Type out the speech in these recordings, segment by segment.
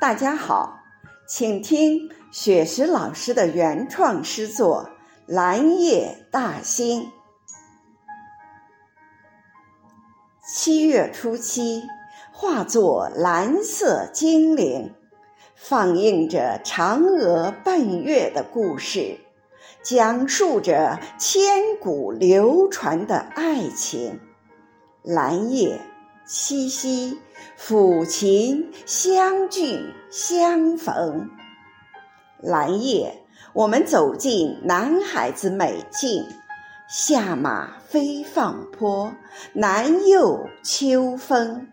大家好，请听雪石老师的原创诗作《蓝夜大兴》。七月初七，化作蓝色精灵，放映着嫦娥奔月的故事，讲述着千古流传的爱情。蓝夜。七夕，抚琴相聚相逢。蓝夜，我们走进南海子美境，下马飞放坡，南又秋风。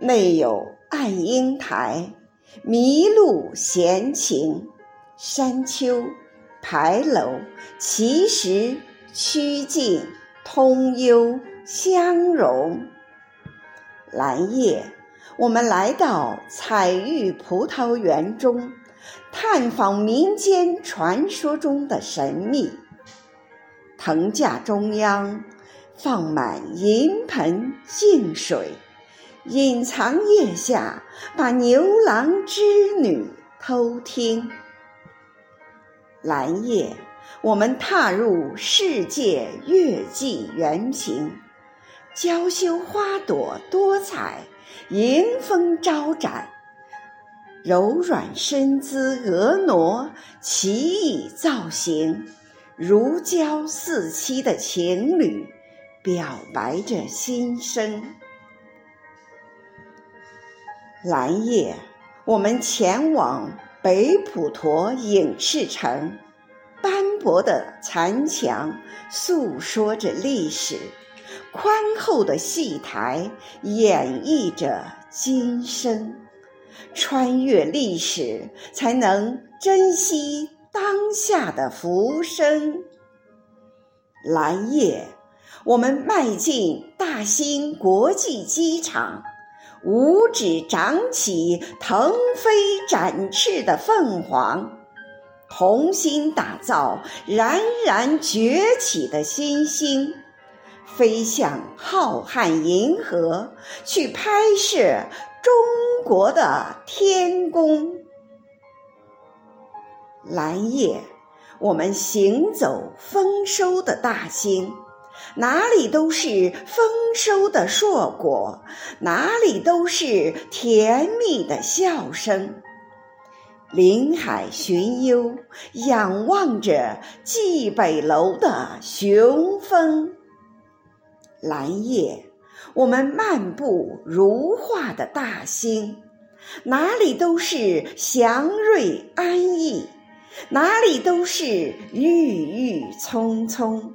内有暗英台，麋鹿闲情，山丘牌楼，奇石曲径，通幽相融。蓝夜，我们来到彩玉葡萄园中，探访民间传说中的神秘。藤架中央放满银盆净水，隐藏腋下，把牛郎织女偷听。蓝夜，我们踏入世界月季园坪。娇羞花朵多彩，迎风招展；柔软身姿婀娜，奇异造型，如胶似漆的情侣表白着心声。蓝夜，我们前往北普陀影视城，斑驳的残墙诉说着历史。宽厚的戏台演绎着今生，穿越历史才能珍惜当下的浮生。蓝夜，我们迈进大兴国际机场，五指长起腾飞展翅的凤凰，同心打造冉冉崛起的新星。飞向浩瀚银河，去拍摄中国的天宫。蓝夜，我们行走丰收的大兴，哪里都是丰收的硕果，哪里都是甜蜜的笑声。临海寻幽，仰望着蓟北楼的雄风。蓝夜，我们漫步如画的大兴，哪里都是祥瑞安逸，哪里都是郁郁葱葱。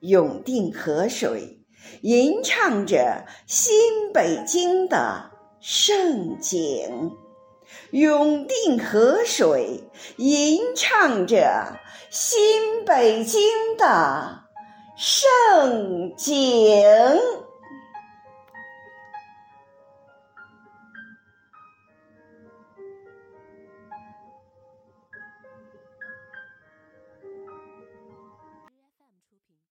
永定河水吟唱着新北京的盛景，永定河水吟唱着新北京的。盛景。